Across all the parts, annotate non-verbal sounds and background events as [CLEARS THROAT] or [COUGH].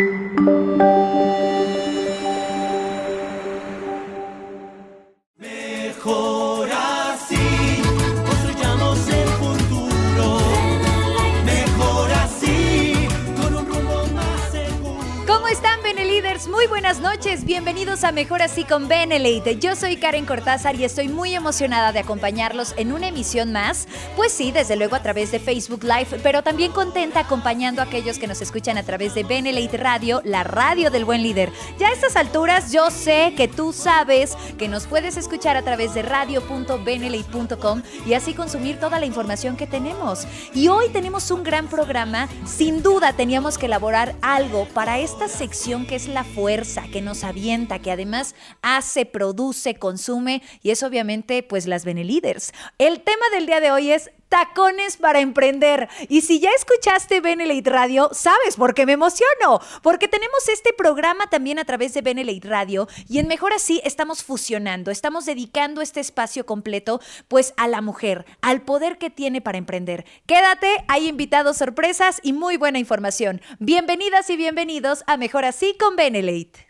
Thank you. Muy buenas noches, bienvenidos a Mejor Así con Benelite. Yo soy Karen Cortázar y estoy muy emocionada de acompañarlos en una emisión más. Pues sí, desde luego a través de Facebook Live, pero también contenta acompañando a aquellos que nos escuchan a través de Benelite Radio, la radio del buen líder. Ya a estas alturas yo sé que tú sabes que nos puedes escuchar a través de radio.benelite.com y así consumir toda la información que tenemos. Y hoy tenemos un gran programa, sin duda teníamos que elaborar algo para esta sección que es la fuerza, que nos avienta, que además hace, produce, consume y es obviamente pues las Beneliders. El tema del día de hoy es tacones para emprender. Y si ya escuchaste Benelite Radio, sabes por qué me emociono. Porque tenemos este programa también a través de Benelite Radio y en Mejor Así estamos fusionando, estamos dedicando este espacio completo pues a la mujer, al poder que tiene para emprender. Quédate, hay invitados sorpresas y muy buena información. Bienvenidas y bienvenidos a Mejor Así con Benelite.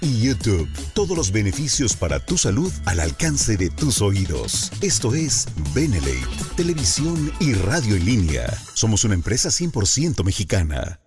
y YouTube. Todos los beneficios para tu salud al alcance de tus oídos. Esto es Benelate, televisión y radio en línea. Somos una empresa 100% mexicana.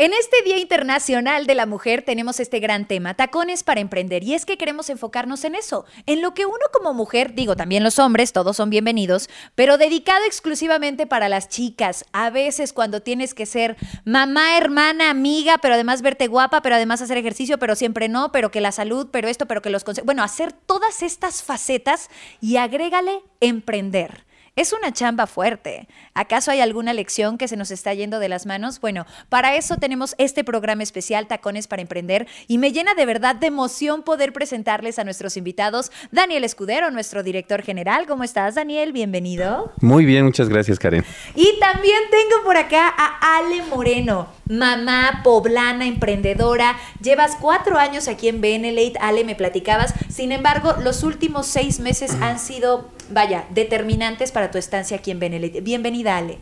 En este Día Internacional de la Mujer tenemos este gran tema, tacones para emprender, y es que queremos enfocarnos en eso, en lo que uno como mujer, digo también los hombres, todos son bienvenidos, pero dedicado exclusivamente para las chicas, a veces cuando tienes que ser mamá, hermana, amiga, pero además verte guapa, pero además hacer ejercicio, pero siempre no, pero que la salud, pero esto, pero que los consejos, bueno, hacer todas estas facetas y agrégale emprender. Es una chamba fuerte. ¿Acaso hay alguna lección que se nos está yendo de las manos? Bueno, para eso tenemos este programa especial Tacones para Emprender y me llena de verdad de emoción poder presentarles a nuestros invitados. Daniel Escudero, nuestro director general. ¿Cómo estás, Daniel? Bienvenido. Muy bien, muchas gracias, Karen. Y también tengo por acá a Ale Moreno, mamá poblana, emprendedora. Llevas cuatro años aquí en Benelate. Ale, me platicabas. Sin embargo, los últimos seis meses han sido vaya, determinantes para tu estancia aquí en Benelete. Bienvenida, Ale.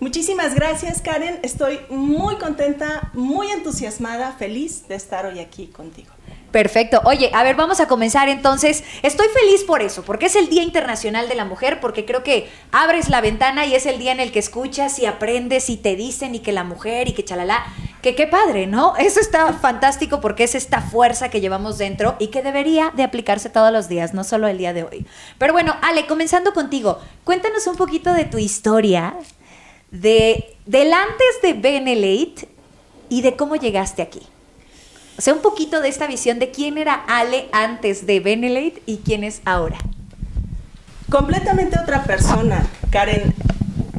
Muchísimas gracias, Karen. Estoy muy contenta, muy entusiasmada, feliz de estar hoy aquí contigo. Perfecto. Oye, a ver, vamos a comenzar entonces. Estoy feliz por eso, porque es el Día Internacional de la Mujer, porque creo que abres la ventana y es el día en el que escuchas y aprendes y te dicen y que la mujer y que chalala. Que qué padre, ¿no? Eso está fantástico porque es esta fuerza que llevamos dentro y que debería de aplicarse todos los días, no solo el día de hoy. Pero bueno, Ale, comenzando contigo, cuéntanos un poquito de tu historia, de del antes de Benelate y de cómo llegaste aquí. O sea, un poquito de esta visión de quién era Ale antes de Benelate y quién es ahora. Completamente otra persona, Karen.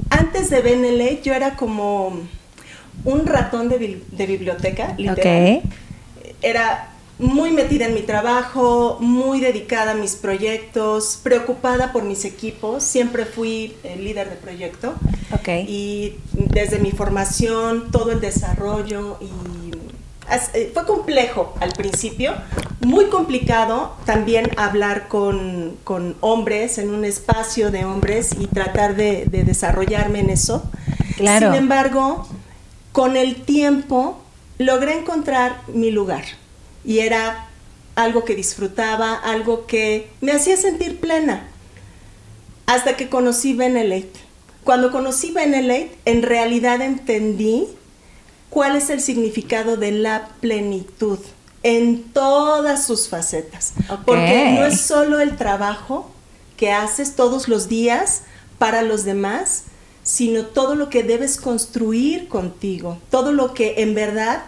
Antes de Benelate yo era como un ratón de, biblioteca, literal. Era muy metida en mi trabajo, muy dedicada a mis proyectos, preocupada por mis equipos. Siempre fui el líder de proyecto. Okay. Y desde mi formación, todo el desarrollo y eh, fue complejo al principio, muy complicado también hablar con, hombres en un espacio de hombres y tratar de, desarrollarme en eso. Claro. Sin embargo, con el tiempo logré encontrar mi lugar y era algo que disfrutaba, algo que me hacía sentir plena. Hasta que conocí Benelete. Cuando conocí Benelete, en realidad entendí cuál es el significado de la plenitud en todas sus facetas. Porque no es solo el trabajo que haces todos los días para los demás, sino todo lo que debes construir contigo, todo lo que en verdad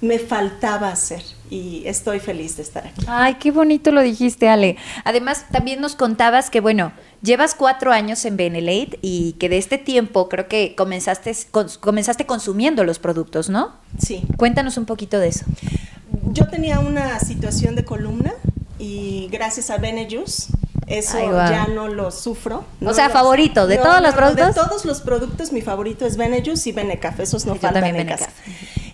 me faltaba hacer y estoy feliz de estar aquí. Ay, qué bonito lo dijiste, Ale. Además, también nos contabas que, bueno, llevas cuatro años en Benelate y que de este tiempo creo que comenzaste, comenzaste consumiendo los productos, ¿no? Sí. Cuéntanos un poquito de eso. Yo tenía una situación de columna y gracias a Benejus eso ya no lo sufro. o sea, favorito, ¿de todos los productos? de todos los productos, mi favorito es Benejus y Benecaf, esos no faltan en casa.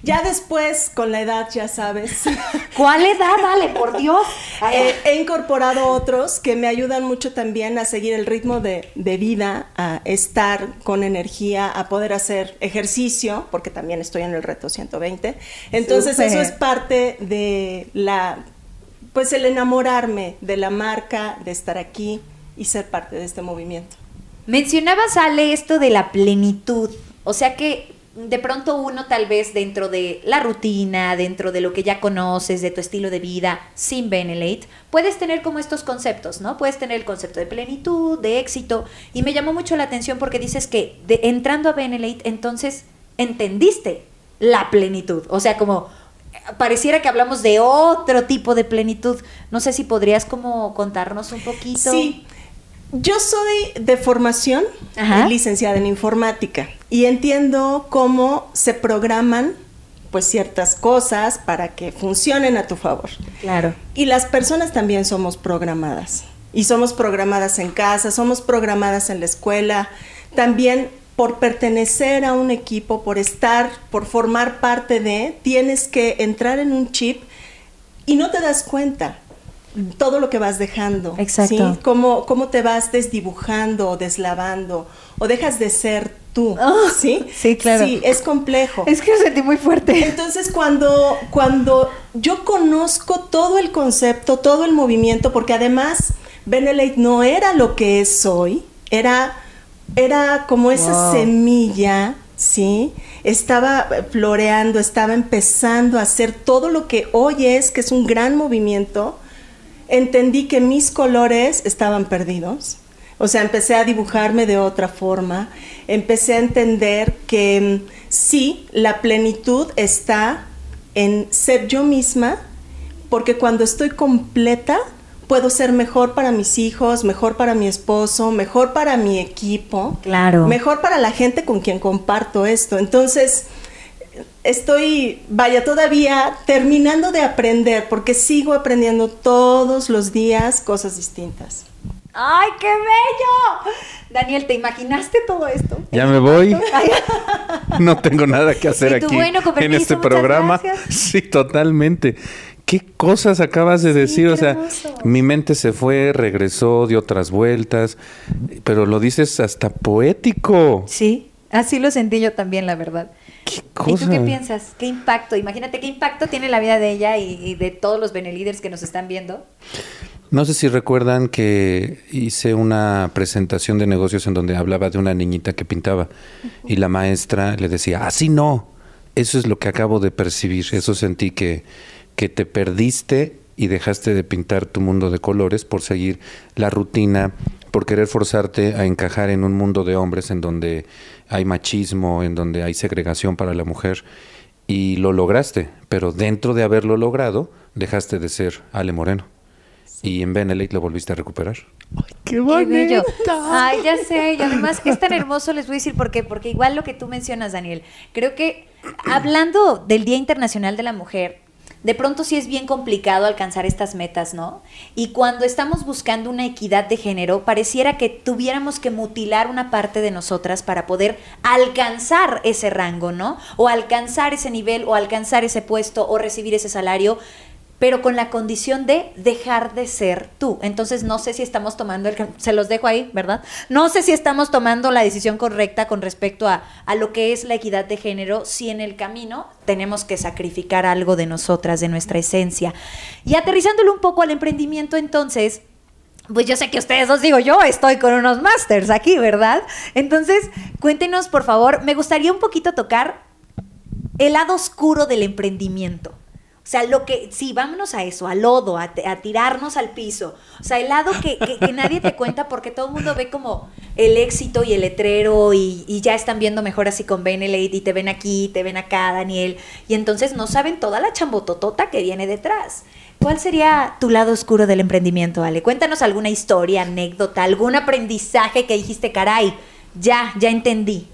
Ya después, con la edad, ya sabes. [LAUGHS] ¿Cuál edad? Dale, por Dios. [LAUGHS] Eh, he incorporado otros que me ayudan mucho también a seguir el ritmo de, vida, a estar con energía, a poder hacer ejercicio, porque también estoy en el reto 120. Entonces, eso es parte de la pues el enamorarme de la marca, de estar aquí y ser parte de este movimiento. Mencionabas, Ale, esto de la plenitud. O sea que de pronto uno tal vez dentro de la rutina, dentro de lo que ya conoces, de tu estilo de vida, sin Benelate, puedes tener como estos conceptos, ¿no? Puedes tener el concepto de plenitud, de éxito. Y me llamó mucho la atención porque dices que de, entrando a Benelate, entonces entendiste la plenitud. O sea, como pareciera que hablamos de otro tipo de plenitud. No sé si podrías como contarnos un poquito. Sí. Yo soy de formación licenciada en informática y entiendo cómo se programan pues ciertas cosas para que funcionen a tu favor. Claro. Y las personas también somos programadas. Y somos programadas en casa, somos programadas en la escuela. También por pertenecer a un equipo, por estar, por formar parte de, tienes que entrar en un chip y no te das cuenta todo lo que vas dejando. Exacto. ¿sí? Cómo, cómo te vas desdibujando o deslavando o dejas de ser tú. Ah, [LAUGHS] ¿Sí? Sí, claro. Sí, es complejo. Es que lo sentí muy fuerte. Entonces, cuando, cuando yo conozco todo el concepto, todo el movimiento, porque además Benelate no era lo que es hoy, era era como esa semilla, ¿sí? Estaba floreando, estaba empezando a hacer todo lo que hoy es, que es un gran movimiento. Entendí que mis colores estaban perdidos. O sea, empecé a dibujarme de otra forma. Empecé a entender que mm, sí, la plenitud está en ser yo misma, porque cuando estoy completa, puedo ser mejor para mis hijos, mejor para mi esposo, mejor para mi equipo, claro. mejor para la gente con quien comparto esto. Entonces, estoy, vaya, todavía terminando de aprender, porque sigo aprendiendo todos los días cosas distintas. ¡Ay, qué bello! Daniel, ¿te imaginaste todo esto? Ya me voy. [LAUGHS] no tengo nada que hacer aquí en este programa. Sí, totalmente. ¿Qué cosas acabas de decir? O sea, mi mente se fue, regresó, dio otras vueltas, pero lo dices hasta poético. Sí, así lo sentí yo también, la verdad. ¿Qué cosa? ¿Y tú qué piensas? ¿Qué impacto? Imagínate qué impacto tiene la vida de ella y, de todos los Benelíderes que nos están viendo. No sé si recuerdan que hice una presentación de negocios en donde hablaba de una niñita que pintaba y la maestra le decía, así no, eso es lo que acabo de percibir, eso sentí que que te perdiste y dejaste de pintar tu mundo de colores por seguir la rutina, por querer forzarte a encajar en un mundo de hombres en donde hay machismo, en donde hay segregación para la mujer. Y lo lograste, pero dentro de haberlo logrado, dejaste de ser Ale Moreno. Y en Benelete lo volviste a recuperar. ¡Ay, qué bonito! Ay, ya sé. Y además es tan hermoso, les voy a decir por qué. Porque igual lo que tú mencionas, Daniel, creo que hablando del Día Internacional de la Mujer, de pronto sí es bien complicado alcanzar estas metas, ¿no? Y cuando estamos buscando una equidad de género, pareciera que tuviéramos que mutilar una parte de nosotras para poder alcanzar ese rango, ¿no? O alcanzar ese nivel, o alcanzar ese puesto, o recibir ese salario pero con la condición de dejar de ser tú. Entonces no sé si estamos tomando el... Se los dejo ahí, ¿verdad? No sé si estamos tomando la decisión correcta con respecto a, a lo que es la equidad de género, si en el camino tenemos que sacrificar algo de nosotras, de nuestra esencia. Y aterrizándolo un poco al emprendimiento, entonces... Pues yo sé que ustedes os digo, yo estoy con unos masters aquí, ¿verdad? Entonces, cuéntenos, por favor, me gustaría un poquito tocar el lado oscuro del emprendimiento. O sea, lo que, sí, vámonos a eso, al lodo, a, a tirarnos al piso. O sea, el lado que, que, que nadie te cuenta porque todo el mundo ve como el éxito y el letrero y, y ya están viendo mejor así con Benelate y te ven aquí, te ven acá, Daniel. Y entonces no saben toda la chambototota que viene detrás. ¿Cuál sería tu lado oscuro del emprendimiento, Ale? Cuéntanos alguna historia, anécdota, algún aprendizaje que dijiste, caray, ya, ya entendí.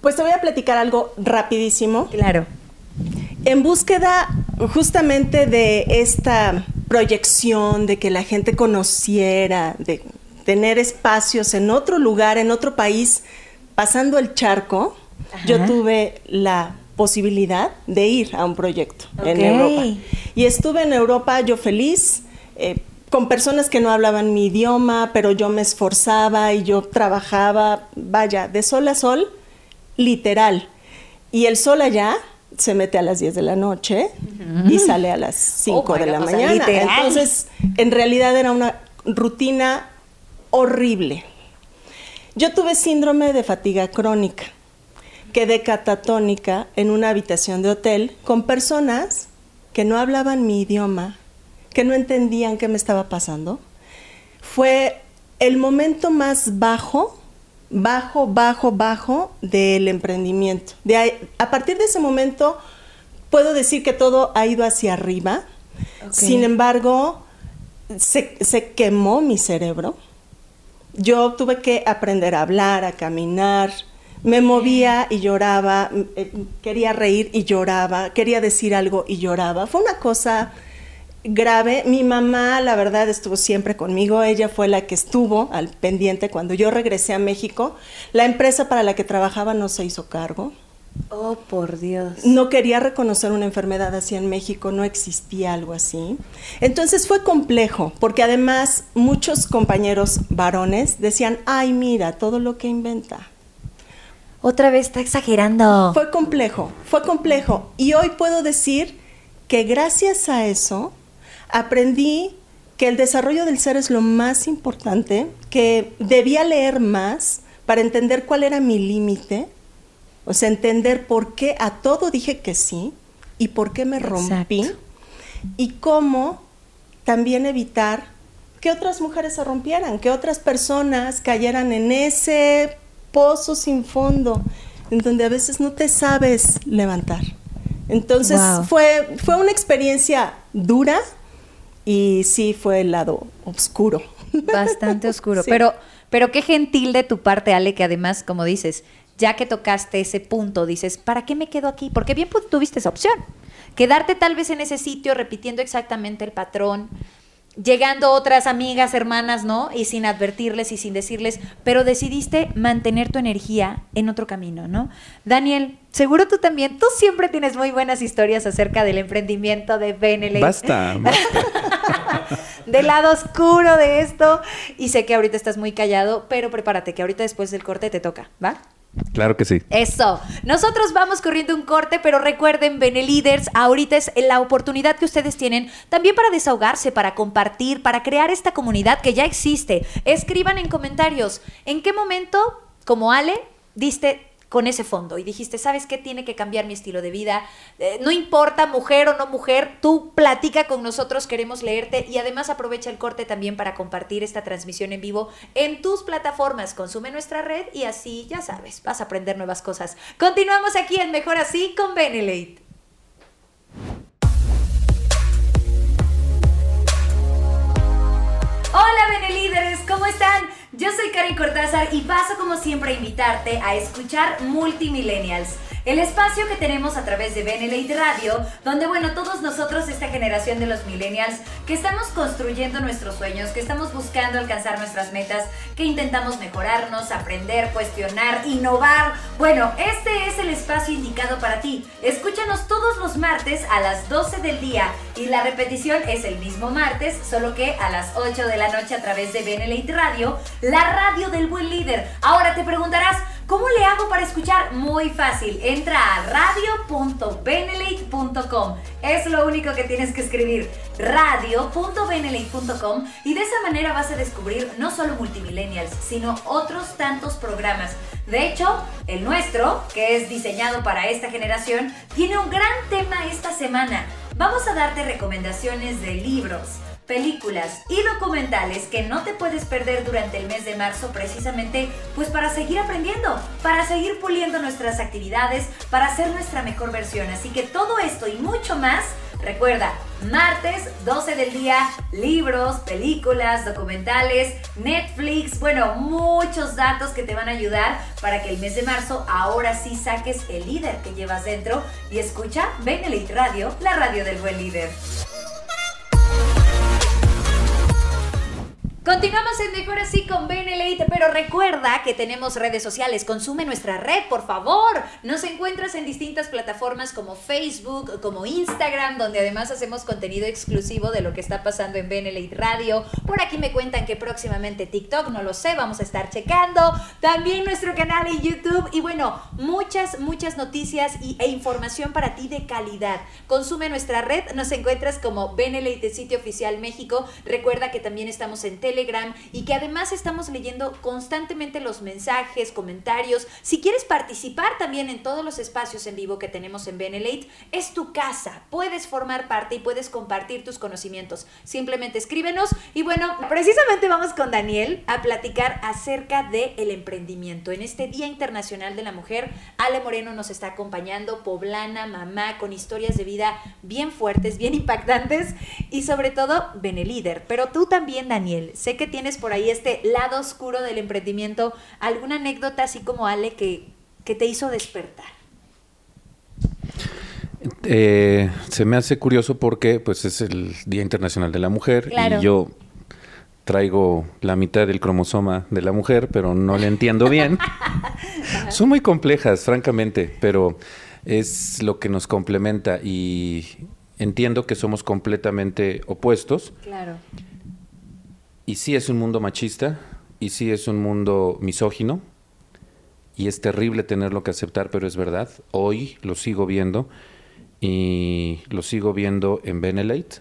Pues te voy a platicar algo rapidísimo. Claro. En búsqueda justamente de esta proyección, de que la gente conociera, de tener espacios en otro lugar, en otro país, pasando el charco, Ajá. yo tuve la posibilidad de ir a un proyecto en. Europa. Y estuve en Europa yo feliz, eh, con personas que no hablaban mi idioma, pero yo me esforzaba y yo trabajaba, vaya, de sol a sol, literal. Y el sol allá se mete a las 10 de la noche y sale a las 5 Oh my de la mañana. literal. Entonces, en realidad era una rutina horrible. Yo tuve síndrome de fatiga crónica. Quedé catatónica en una habitación de hotel con personas que no hablaban mi idioma, que no entendían qué me estaba pasando. Fue el momento más bajo, bajo, bajo, bajo del emprendimiento. De ahí- a partir de ese momento puedo decir que todo ha ido hacia arriba. Sin embargo, se, se quemó mi cerebro. Yo tuve que aprender a hablar, a caminar. Me movía y lloraba, eh, quería reír y lloraba, quería decir algo y lloraba. Fue una cosa grave. Mi mamá, la verdad, estuvo siempre conmigo. Ella fue la que estuvo al pendiente cuando yo regresé a México. La empresa para la que trabajaba no se hizo cargo. Oh, por Dios. No quería reconocer una enfermedad así en México, no existía algo así. Entonces fue complejo, porque además muchos compañeros varones decían, ay, mira, todo lo que inventa. Otra vez está exagerando. Fue complejo, fue complejo. Y hoy puedo decir que gracias a eso aprendí que el desarrollo del ser es lo más importante, que debía leer más para entender cuál era mi límite, o sea, entender por qué a todo dije que sí y por qué me rompí Exacto. y cómo también evitar que otras mujeres se rompieran, que otras personas cayeran en ese pozo sin fondo, en donde a veces no te sabes levantar. Entonces Wow. fue, fue una experiencia dura y sí fue el lado oscuro. Bastante oscuro. [LAUGHS] Sí. Pero, pero qué gentil de tu parte, Ale, que además, como dices, ya que tocaste ese punto, dices, ¿para qué me quedo aquí? Porque bien tuviste esa opción. Quedarte tal vez en ese sitio repitiendo exactamente el patrón, llegando otras amigas, hermanas, ¿no? Y sin advertirles y sin decirles, pero decidiste mantener tu energía en otro camino, ¿no? Daniel, seguro tú también, tú siempre tienes muy buenas historias acerca del emprendimiento de Benelete Basta, basta. [LAUGHS] del lado oscuro de esto. Y sé que ahorita estás muy callado, pero prepárate, que ahorita después del corte te toca, ¿va? Claro que sí. Eso. Nosotros vamos corriendo un corte, pero recuerden, Beneliders, ahorita es la oportunidad que ustedes tienen también para desahogarse, para compartir, para crear esta comunidad que ya existe. Escriban en comentarios en qué momento, como Ale, diste con ese fondo y dijiste, ¿sabes qué? Tiene que cambiar mi estilo de vida. Eh, no importa mujer o no mujer, tú platica con nosotros, queremos leerte y además aprovecha el corte también para compartir esta transmisión en vivo en tus plataformas. Consume nuestra red y así, ya sabes, vas a aprender nuevas cosas. Continuamos aquí en Mejor Así con Benelate. Hola Benelíderes, ¿cómo están? Yo soy Karen Cortázar y paso como siempre a invitarte a escuchar Multimillennials, el espacio que tenemos a través de Benelate Radio, donde bueno, todos nosotros, esta generación de los millennials, que estamos construyendo nuestros sueños, que estamos buscando alcanzar nuestras metas, que intentamos mejorarnos, aprender, cuestionar, innovar, bueno, este es el espacio indicado para ti. Escúchanos todos los martes a las 12 del día y la repetición es el mismo martes, solo que a las 8 de la noche a través de Benelate Radio, la radio del buen líder. Ahora te preguntarás, ¿cómo le hago para escuchar? Muy fácil, entra a radio.benelate.com. Es lo único que tienes que escribir, radio.benelate.com y de esa manera vas a descubrir no solo multimillennials, sino otros tantos programas. De hecho, el nuestro, que es diseñado para esta generación, tiene un gran tema esta semana. Vamos a darte recomendaciones de libros, películas y documentales que no te puedes perder durante el mes de marzo precisamente pues para seguir aprendiendo, para seguir puliendo nuestras actividades, para ser nuestra mejor versión. Así que todo esto y mucho más, recuerda, martes 12 del día, libros, películas, documentales, Netflix, bueno, muchos datos que te van a ayudar para que el mes de marzo ahora sí saques el líder que llevas dentro y escucha Benelite Radio, la radio del buen líder. Continuamos en Mejor Así con Benelite, pero recuerda que tenemos redes sociales. Consume nuestra red, por favor. Nos encuentras en distintas plataformas como Facebook, como Instagram, donde además hacemos contenido exclusivo de lo que está pasando en Benelite Radio. Por aquí me cuentan que próximamente TikTok, no lo sé, vamos a estar checando. También nuestro canal en YouTube. Y bueno, muchas, muchas noticias y, e información para ti de calidad. Consume nuestra red. Nos encuentras como Benelite Sitio Oficial México. Recuerda que también estamos en Telegram y que además estamos leyendo constantemente los mensajes, comentarios. Si quieres participar también en todos los espacios en vivo que tenemos en Benelate, es tu casa. Puedes formar parte y puedes compartir tus conocimientos. Simplemente escríbenos y bueno, precisamente vamos con Daniel a platicar acerca del el emprendimiento. En este Día Internacional de la Mujer, Ale Moreno nos está acompañando, poblana, mamá, con historias de vida bien fuertes, bien impactantes y sobre todo Benelíder. Pero tú también, Daniel, Sé que tienes por ahí este lado oscuro del emprendimiento. ¿Alguna anécdota así como Ale que, te hizo despertar? Eh, se me hace curioso porque pues es el Día Internacional de la Mujer y yo traigo la mitad del cromosoma de la mujer, pero no le entiendo bien. [LAUGHS] Son muy complejas, francamente, pero es lo que nos complementa y entiendo que somos completamente opuestos. Claro. Y sí es un mundo machista, y sí es un mundo misógino, y es terrible tenerlo que aceptar, pero es verdad. Hoy lo sigo viendo, y lo sigo viendo en Benelate.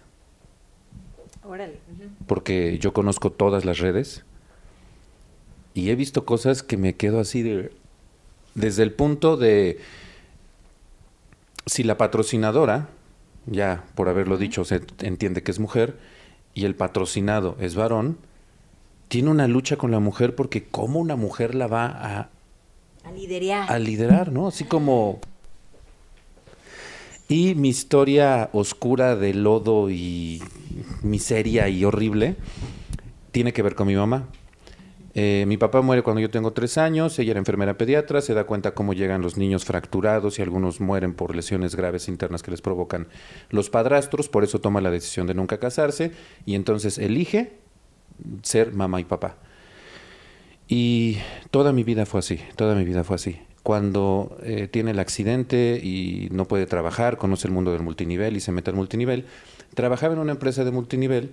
Órale. Porque yo conozco todas las redes, y he visto cosas que me quedo así de... Desde el punto de... Si la patrocinadora, ya por haberlo dicho, se entiende que es mujer, y el patrocinado es varón, tiene una lucha con la mujer porque cómo una mujer la va a, a liderar. A liderar, ¿no? Así como... Y mi historia oscura de lodo y miseria y horrible tiene que ver con mi mamá. Eh, mi papá muere cuando yo tengo tres años, ella era enfermera pediatra, se da cuenta cómo llegan los niños fracturados y algunos mueren por lesiones graves internas que les provocan los padrastros, por eso toma la decisión de nunca casarse y entonces elige ser mamá y papá. Y toda mi vida fue así, toda mi vida fue así. Cuando eh, tiene el accidente y no puede trabajar, conoce el mundo del multinivel y se mete al multinivel, trabajaba en una empresa de multinivel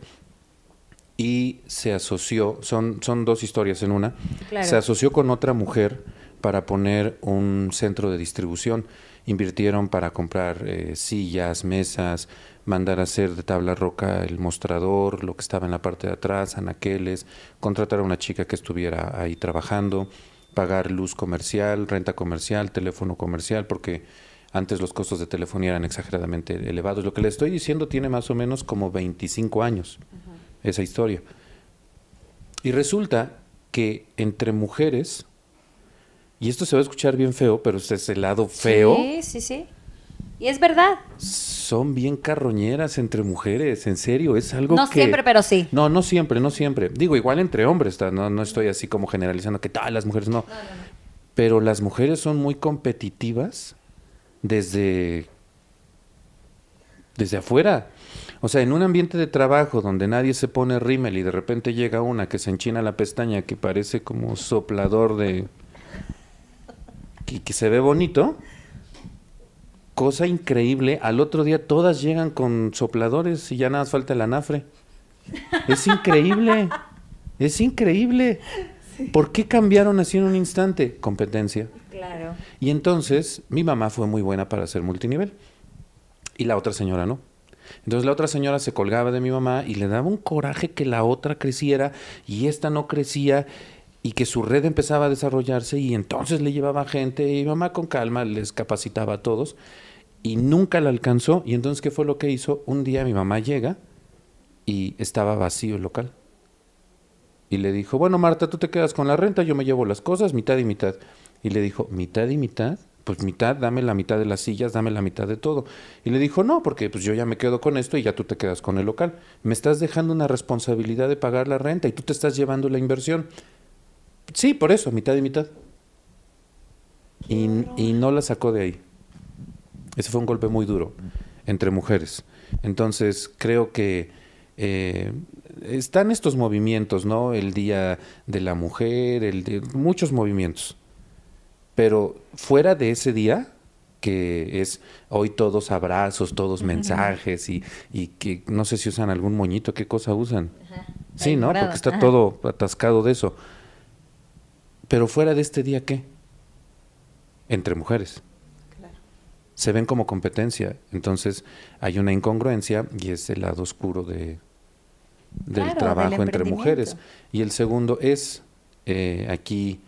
y se asoció, son, son dos historias en una, se asoció con otra mujer para poner un centro de distribución. Invirtieron para comprar eh, sillas, mesas, mandar a hacer de tabla roca el mostrador, lo que estaba en la parte de atrás, anaqueles, contratar a una chica que estuviera ahí trabajando, pagar luz comercial, renta comercial, teléfono comercial, porque antes los costos de telefonía eran exageradamente elevados. Lo que le estoy diciendo tiene más o menos como 25 años esa historia. Y resulta que entre mujeres, y esto se va a escuchar bien feo, pero este es el lado feo. Sí, sí, sí. Y es verdad. Son bien carroñeras entre mujeres, en serio, es algo no que... No siempre, pero sí. No, no siempre, no siempre. Digo, igual entre hombres, no, no estoy así como generalizando que tal, las mujeres no. Pero las mujeres son muy competitivas desde... desde afuera. O sea, en un ambiente de trabajo donde nadie se pone rímel y de repente llega una que se enchina la pestaña que parece como soplador de... que, que se ve bonito, cosa increíble, al otro día todas llegan con sopladores y ya nada más falta el anafre. Es increíble, es increíble. ¿Por qué cambiaron así en un instante? Competencia. Claro. Y entonces mi mamá fue muy buena para hacer multinivel y la otra señora no. Entonces la otra señora se colgaba de mi mamá y le daba un coraje que la otra creciera y esta no crecía y que su red empezaba a desarrollarse y entonces le llevaba gente y mamá con calma les capacitaba a todos y nunca la alcanzó. Y entonces, ¿qué fue lo que hizo? Un día mi mamá llega y estaba vacío el local. Y le dijo, bueno, Marta, tú te quedas con la renta, yo me llevo las cosas, mitad y mitad. Y le dijo, mitad y mitad, pues mitad, dame la mitad de las sillas, dame la mitad de todo. Y le dijo, no, porque pues yo ya me quedo con esto y ya tú te quedas con el local. Me estás dejando una responsabilidad de pagar la renta y tú te estás llevando la inversión. Sí, por eso, mitad y mitad. Y, y no la sacó de ahí. Ese fue un golpe muy duro entre mujeres. Entonces, creo que eh, están estos movimientos, ¿no? El Día de la Mujer, el de, muchos movimientos. Pero fuera de ese día, que es hoy todos abrazos, todos mensajes y, y, que no sé si usan algún moñito, ¿qué cosa usan? Ajá. Sí, ¿no? Porque está Ajá. todo atascado de eso. Pero fuera de este día, ¿qué? Entre mujeres. Claro. Se ven como competencia. Entonces hay una incongruencia y es el lado oscuro de, del claro, trabajo del entre mujeres. Y el segundo es eh, aquí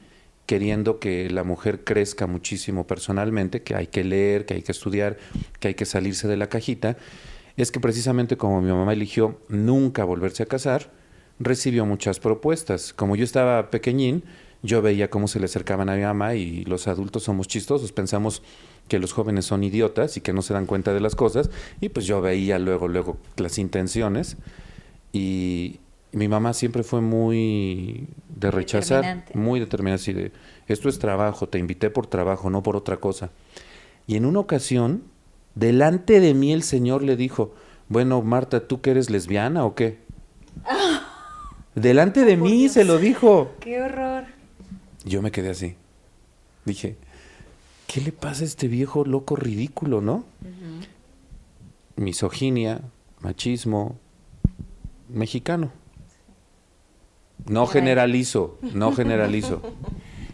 queriendo que la mujer crezca muchísimo personalmente, que hay que leer, que hay que estudiar, que hay que salirse de la cajita, es que precisamente como mi mamá eligió nunca volverse a casar, recibió muchas propuestas. Como yo estaba pequeñín, yo veía cómo se le acercaban a mi mamá y los adultos somos chistosos, pensamos que los jóvenes son idiotas y que no se dan cuenta de las cosas, y pues yo veía luego, luego las intenciones y mi mamá siempre fue muy de rechazar, muy determinada, así de, esto es trabajo, te invité por trabajo, no por otra cosa. Y en una ocasión, delante de mí el Señor le dijo, bueno, Marta, ¿tú que eres lesbiana o qué? [LAUGHS] delante de mí se lo dijo. ¡Qué horror! Yo me quedé así. Dije, ¿qué le pasa a este viejo loco ridículo, no? Uh -huh. Misoginia, machismo, mexicano. No generalizo, no generalizo. [LAUGHS]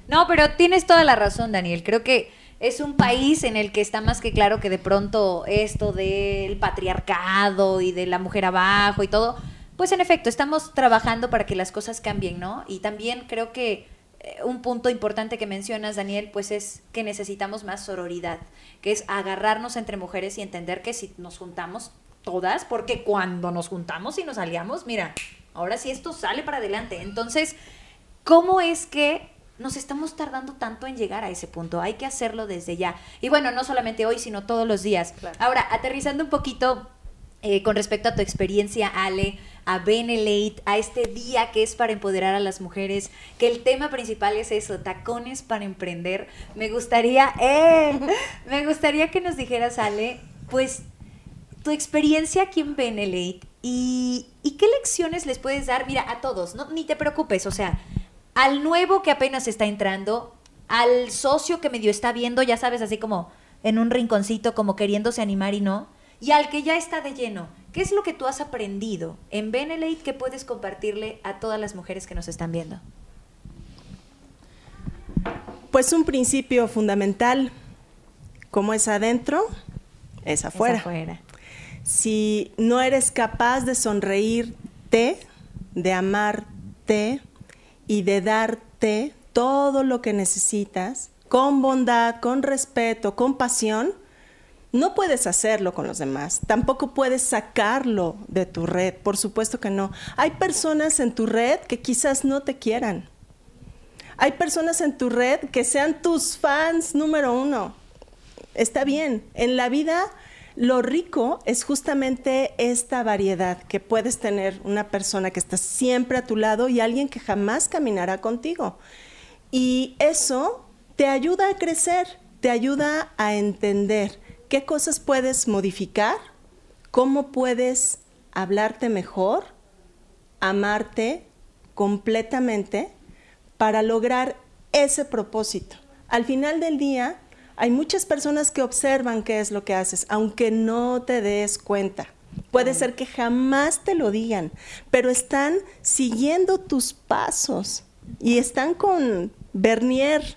No, pero tienes toda la razón, Daniel. Creo que es un país en el que está más que claro que de pronto esto del patriarcado y de la mujer abajo y todo, pues en efecto, estamos trabajando para que las cosas cambien, ¿no? Y también creo que eh, un punto importante que mencionas, Daniel, pues es que necesitamos más sororidad, que es agarrarnos entre mujeres y entender que si nos juntamos todas, porque cuando nos juntamos y nos aliamos, mira, ahora sí esto sale para adelante. Entonces, ¿cómo es que nos estamos tardando tanto en llegar a ese punto? Hay que hacerlo desde ya. Y bueno, no solamente hoy, sino todos los días. Claro. Ahora, aterrizando un poquito eh, con respecto a tu experiencia, Ale, a Benelate, a este día que es para empoderar a las mujeres, que el tema principal es eso, tacones para emprender. Me gustaría, eh, me gustaría que nos dijeras, Ale, pues tu experiencia aquí en Benelate y, y, qué lecciones les puedes dar, mira, a todos, no, ni te preocupes, o sea, al nuevo que apenas está entrando, al socio que medio está viendo, ya sabes, así como en un rinconcito, como queriéndose animar y no, y al que ya está de lleno. ¿Qué es lo que tú has aprendido en Benelate que puedes compartirle a todas las mujeres que nos están viendo? Pues un principio fundamental, como es adentro, es afuera. Es afuera si no eres capaz de sonreírte, de amarte y de darte todo lo que necesitas, con bondad, con respeto, con pasión, no puedes hacerlo con los demás, tampoco puedes sacarlo de tu red, por supuesto que no. Hay personas en tu red que quizás no te quieran. Hay personas en tu red que sean tus fans número uno. Está bien, en la vida lo rico es justamente esta variedad que puedes tener una persona que está siempre a tu lado y alguien que jamás caminará contigo. Y eso te ayuda a crecer, te ayuda a entender qué cosas puedes modificar, cómo puedes hablarte mejor, amarte completamente para lograr ese propósito. Al final del día, hay muchas personas que observan qué es lo que haces, aunque no te des cuenta. Puede ser que jamás te lo digan, pero están siguiendo tus pasos y están con Bernier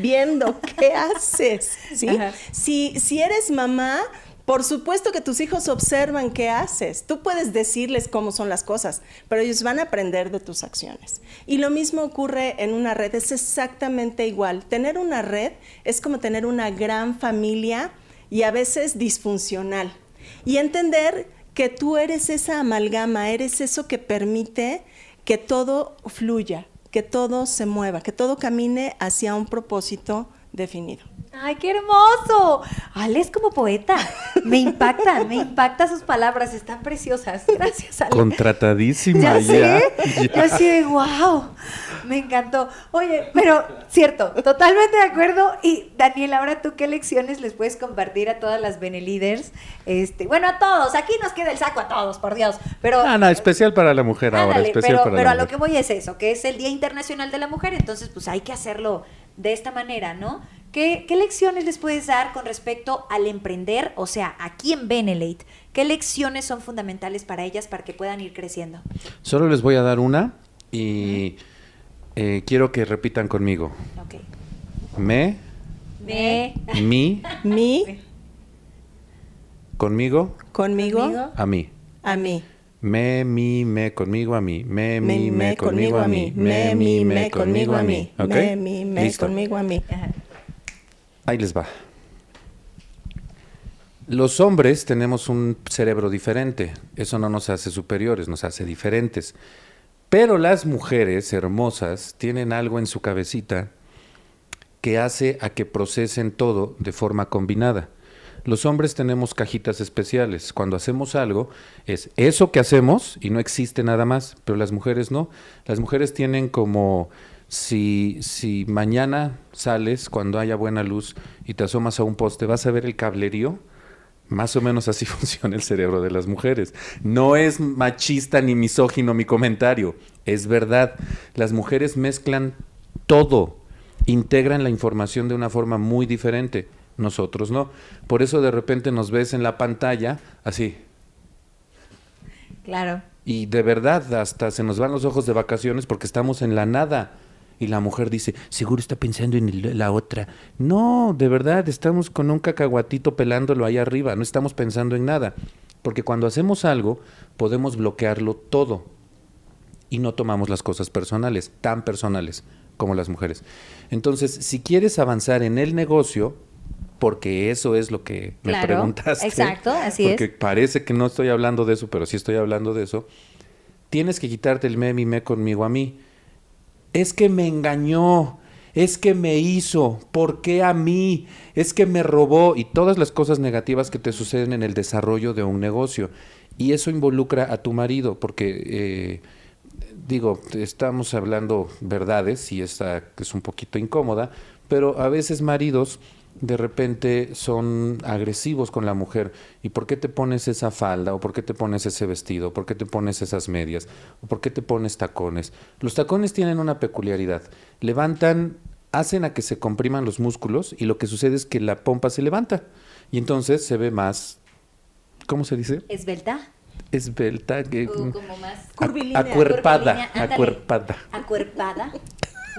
viendo qué haces. ¿sí? Si, si eres mamá, por supuesto que tus hijos observan qué haces. Tú puedes decirles cómo son las cosas, pero ellos van a aprender de tus acciones. Y lo mismo ocurre en una red, es exactamente igual. Tener una red es como tener una gran familia y a veces disfuncional. Y entender que tú eres esa amalgama, eres eso que permite que todo fluya, que todo se mueva, que todo camine hacia un propósito definido. ¡Ay, qué hermoso! Ale es como poeta. Me impacta, me impacta sus palabras, están preciosas. Gracias, Ale. Contratadísima Ya. Yo así de wow. Me encantó. Oye, pero cierto, totalmente de acuerdo. Y Daniel, ahora tú qué lecciones les puedes compartir a todas las Benelíderes? Este, bueno, a todos. Aquí nos queda el saco a todos, por Dios. Pero Ah, no, especial para la mujer ahora, especial pero, para pero la a lo que voy es eso, que es el Día Internacional de la Mujer, entonces pues hay que hacerlo de esta manera, ¿no? ¿Qué, qué lecciones les puedes dar con respecto al emprender? O sea, aquí en Benelate, ¿qué lecciones son fundamentales para ellas para que puedan ir creciendo? Solo les voy a dar una y eh, quiero que repitan conmigo. Ok. Me, Me, mi, [LAUGHS] Mi, conmigo, conmigo, Conmigo. a mí. a mí. Me, mi, me, conmigo, a mí. Me, Me, mi, me, conmigo, a mí. Me, mi, me, conmigo, a mí. Me, mi, me, Listo. conmigo, a mí. Ahí les va. Los hombres tenemos un cerebro diferente. Eso no nos hace superiores, nos hace diferentes. Pero las mujeres hermosas tienen algo en su cabecita que hace a que procesen todo de forma combinada. Los hombres tenemos cajitas especiales. Cuando hacemos algo, es eso que hacemos y no existe nada más, pero las mujeres no. Las mujeres tienen como si, si mañana sales cuando haya buena luz y te asomas a un poste, vas a ver el cablerío. Más o menos así [LAUGHS] funciona el cerebro de las mujeres. No es machista ni misógino mi comentario, es verdad. Las mujeres mezclan todo, integran la información de una forma muy diferente. Nosotros no. Por eso de repente nos ves en la pantalla así. Claro. Y de verdad, hasta se nos van los ojos de vacaciones porque estamos en la nada. Y la mujer dice, seguro está pensando en el- la otra. No, de verdad, estamos con un cacahuatito pelándolo ahí arriba, no estamos pensando en nada. Porque cuando hacemos algo, podemos bloquearlo todo. Y no tomamos las cosas personales, tan personales como las mujeres. Entonces, si quieres avanzar en el negocio, porque eso es lo que me Claro, preguntaste. exacto, así porque es. parece que no estoy hablando de eso, pero sí estoy hablando de eso. Tienes que quitarte el me, mi, me conmigo a mí. Es que me engañó, es que me hizo, ¿por qué a mí? Es que me robó y todas las cosas negativas que te suceden en el desarrollo de un negocio. Y eso involucra a tu marido, porque, eh, digo, estamos hablando verdades y esta es un poquito incómoda, pero a veces maridos de repente son agresivos con la mujer. ¿Y por qué te pones esa falda? ¿O por qué te pones ese vestido? ¿Por qué te pones esas medias? ¿O por qué te pones tacones? Los tacones tienen una peculiaridad. Levantan, hacen a que se compriman los músculos y lo que sucede es que la pompa se levanta. Y entonces se ve más, ¿cómo se dice? ¿Esbelta? Esbelta, que, O como más... Curvilínea. acuerpada, Curvilínea, ándale. acuerpada. Acuerpada. [LAUGHS]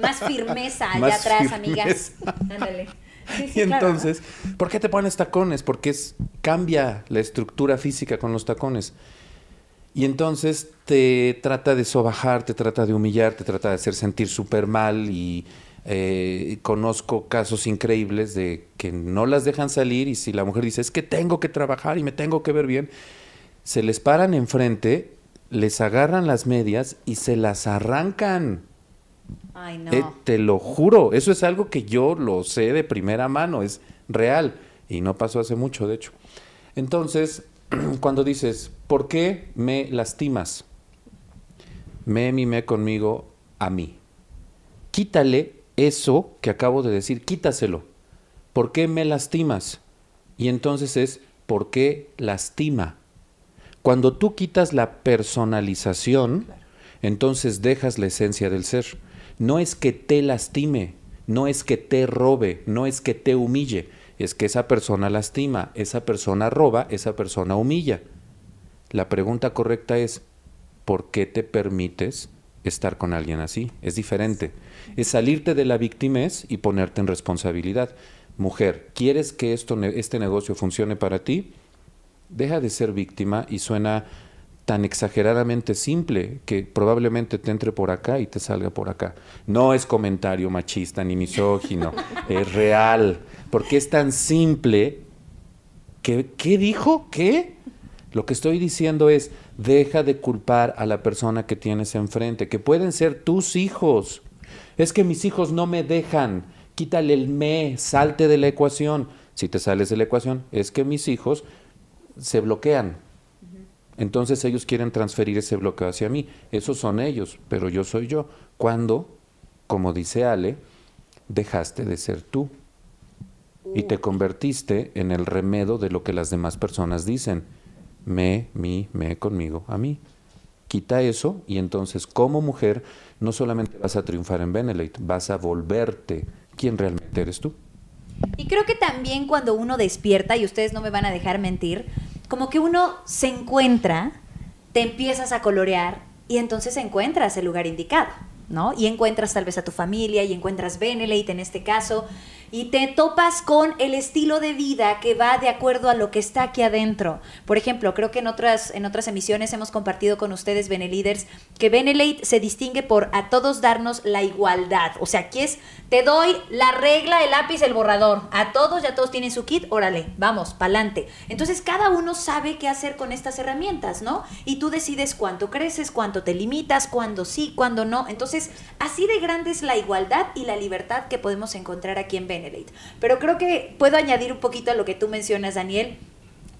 Más firmeza allá Más atrás, firmeza. amigas. Ándale. Sí, [LAUGHS] sí, y claro, ¿no? entonces, ¿por qué te pones tacones? Porque es, cambia la estructura física con los tacones. Y entonces te trata de sobajar, te trata de humillar, te trata de hacer sentir súper mal y eh, conozco casos increíbles de que no las dejan salir y si la mujer dice, es que tengo que trabajar y me tengo que ver bien, se les paran enfrente, les agarran las medias y se las arrancan. Ay, no. Eh, te lo juro, eso es algo que yo lo sé de primera mano, es real y no pasó hace mucho, de hecho. Entonces, [CLEARS THROAT] cuando dices, ¿por qué me lastimas? Me mimé conmigo a mí. Quítale eso que acabo de decir, quítaselo. ¿Por qué me lastimas? Y entonces es, ¿por qué lastima? Cuando tú quitas la personalización, entonces dejas la esencia del ser. No es que te lastime, no es que te robe, no es que te humille, es que esa persona lastima, esa persona roba, esa persona humilla. La pregunta correcta es, ¿por qué te permites estar con alguien así? Es diferente. Es salirte de la victimez y ponerte en responsabilidad. Mujer, ¿quieres que esto, este negocio funcione para ti? Deja de ser víctima y suena tan exageradamente simple que probablemente te entre por acá y te salga por acá. No es comentario machista ni misógino, [LAUGHS] es real, porque es tan simple ¿Qué, ¿Qué dijo? ¿Qué? Lo que estoy diciendo es, deja de culpar a la persona que tienes enfrente, que pueden ser tus hijos. Es que mis hijos no me dejan. Quítale el me, salte de la ecuación. Si te sales de la ecuación, es que mis hijos se bloquean. Entonces ellos quieren transferir ese bloqueo hacia mí. Esos son ellos, pero yo soy yo. Cuando, como dice Ale, dejaste de ser tú y te convertiste en el remedo de lo que las demás personas dicen. Me, mi, me, conmigo, a mí. Quita eso y entonces como mujer no solamente vas a triunfar en Benelete, vas a volverte quien realmente eres tú. Y creo que también cuando uno despierta, y ustedes no me van a dejar mentir, como que uno se encuentra, te empiezas a colorear y entonces encuentras el lugar indicado, ¿no? Y encuentras tal vez a tu familia y encuentras Benelete en este caso y te topas con el estilo de vida que va de acuerdo a lo que está aquí adentro. Por ejemplo, creo que en otras, en otras emisiones hemos compartido con ustedes, Beneliders, que Benelate se distingue por a todos darnos la igualdad. O sea, aquí es, te doy la regla, el lápiz, el borrador. A todos, ya todos tienen su kit, órale, vamos, pa'lante. Entonces, cada uno sabe qué hacer con estas herramientas, ¿no? Y tú decides cuánto creces, cuánto te limitas, cuándo sí, cuándo no. Entonces, así de grande es la igualdad y la libertad que podemos encontrar aquí en Benelate. Pero creo que puedo añadir un poquito a lo que tú mencionas, Daniel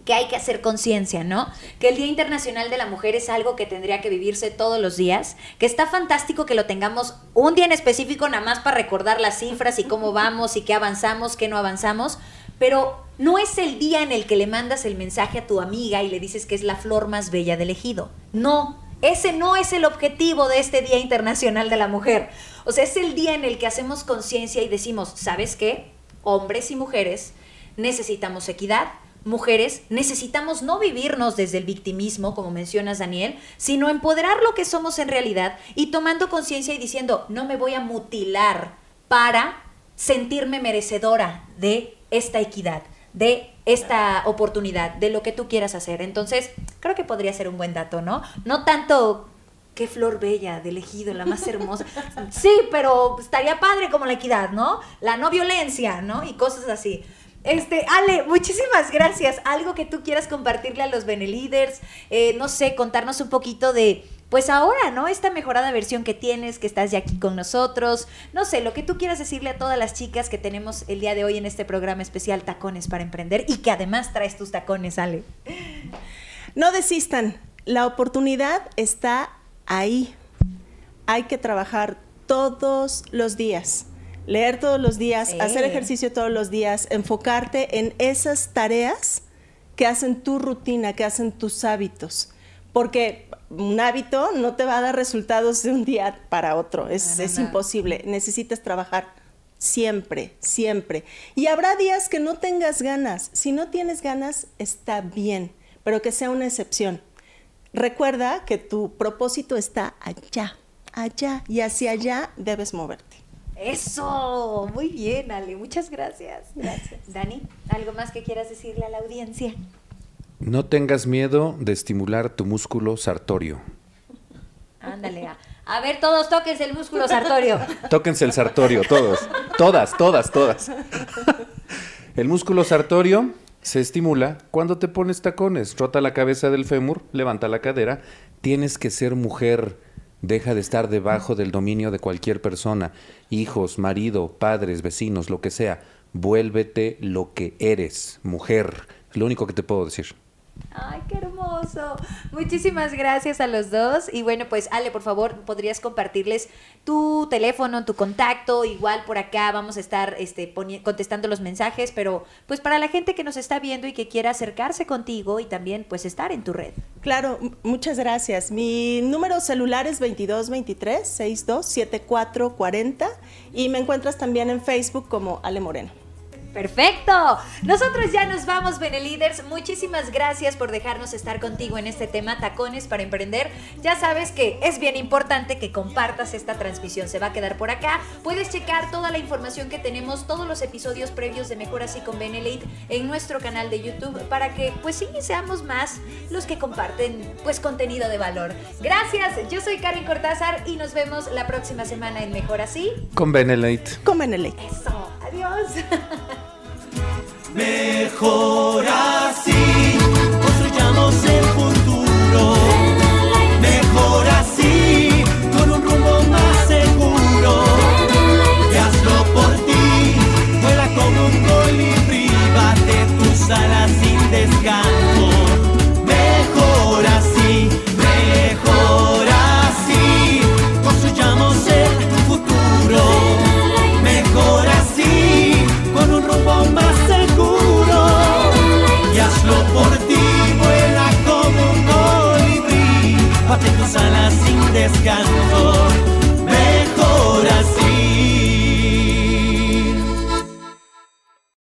que hay que hacer conciencia, ¿no? Que el Día Internacional de la Mujer es algo que tendría que vivirse todos los días, que está fantástico que lo tengamos un día en específico nada más para recordar las cifras y cómo vamos y qué avanzamos, qué no avanzamos, pero no es el día en el que le mandas el mensaje a tu amiga y le dices que es la flor más bella del ejido. No, ese no es el objetivo de este Día Internacional de la Mujer. O sea, es el día en el que hacemos conciencia y decimos, ¿sabes qué? Hombres y mujeres necesitamos equidad. Mujeres necesitamos no vivirnos desde el victimismo, como mencionas Daniel, sino empoderar lo que somos en realidad y tomando conciencia y diciendo, no me voy a mutilar para sentirme merecedora de esta equidad, de esta oportunidad, de lo que tú quieras hacer. Entonces, creo que podría ser un buen dato, ¿no? No tanto qué flor bella de elegido, la más hermosa. [LAUGHS] Sí, pero estaría padre como la equidad, ¿no? La no violencia, ¿no? Y cosas así. Este, Ale, muchísimas gracias. Algo que tú quieras compartirle a los Beneliders, eh, no sé, contarnos un poquito de, pues ahora, ¿no? Esta mejorada versión que tienes, que estás ya aquí con nosotros. No sé, lo que tú quieras decirle a todas las chicas que tenemos el día de hoy en este programa especial Tacones para Emprender y que además traes tus tacones, Ale. No desistan. La oportunidad está ahí hay que trabajar todos los días. Leer todos los días, hacer ejercicio todos los días, enfocarte en esas tareas que hacen tu rutina, que hacen tus hábitos. Porque un hábito no te va a dar resultados de un día para otro, es, es imposible. Necesitas trabajar siempre, siempre. Y habrá días que no tengas ganas. Si no tienes ganas, está bien, pero que sea una excepción. Recuerda que tu propósito está allá, allá, y hacia allá debes moverte. Eso, muy bien, Ale, muchas gracias. Gracias. Dani, ¿algo más que quieras decirle a la audiencia? No tengas miedo de estimular tu músculo sartorio. Ándale, a, ver, todos tóquense el músculo sartorio. [LAUGHS] Tóquense el sartorio, todos. Todas, todas, todas. El músculo sartorio se estimula cuando te pones tacones. Rota la cabeza del fémur, levanta la cadera. Tienes que ser mujer. Deja de estar debajo del dominio de cualquier persona. Hijos, marido, padres, vecinos, lo que sea. Vuélvete lo que eres, mujer. Es lo único que te puedo decir. Ay, qué hermoso. Muchísimas gracias a los dos. Y bueno, pues Ale, por favor, podrías compartirles tu teléfono, tu contacto. Igual por acá vamos a estar este, contestando los mensajes, pero pues para la gente que nos está viendo y que quiera acercarse contigo y también pues estar en tu red. Claro, muchas gracias. Mi número celular es 2223 627440 y me encuentras también en Facebook como Ale Moreno. Perfecto. Nosotros ya nos vamos, Beneliders. Muchísimas gracias por dejarnos estar contigo en este tema Tacones para Emprender. Ya sabes que es bien importante que compartas esta transmisión. Se va a quedar por acá. Puedes checar toda la información que tenemos, todos los episodios previos de Mejor Así con Benelite en nuestro canal de YouTube para que, pues sí, seamos más los que comparten, pues, contenido de valor. Gracias. Yo soy Karen Cortázar y nos vemos la próxima semana en Mejor Así. Con Benelite. Con Benelite. Eso. Adiós. Mejor así, descanso.